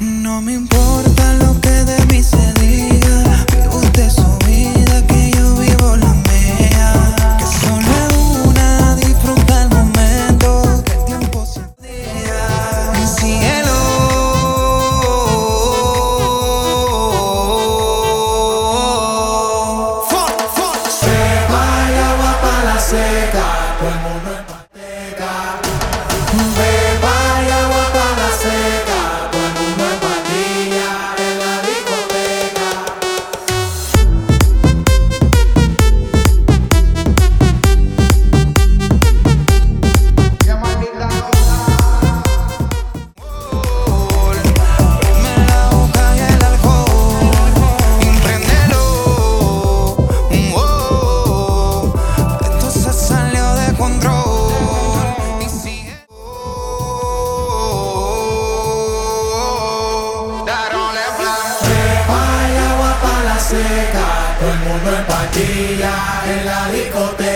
No me importa lo que de mí se diga. Vive usted su vida, que yo vivo la mía. Que solo es una, disfruta el momento. Que el tiempo se diga. Cielo. Se vaya agua pa' la seca, todo el mundo en. En patilla en la discoteca.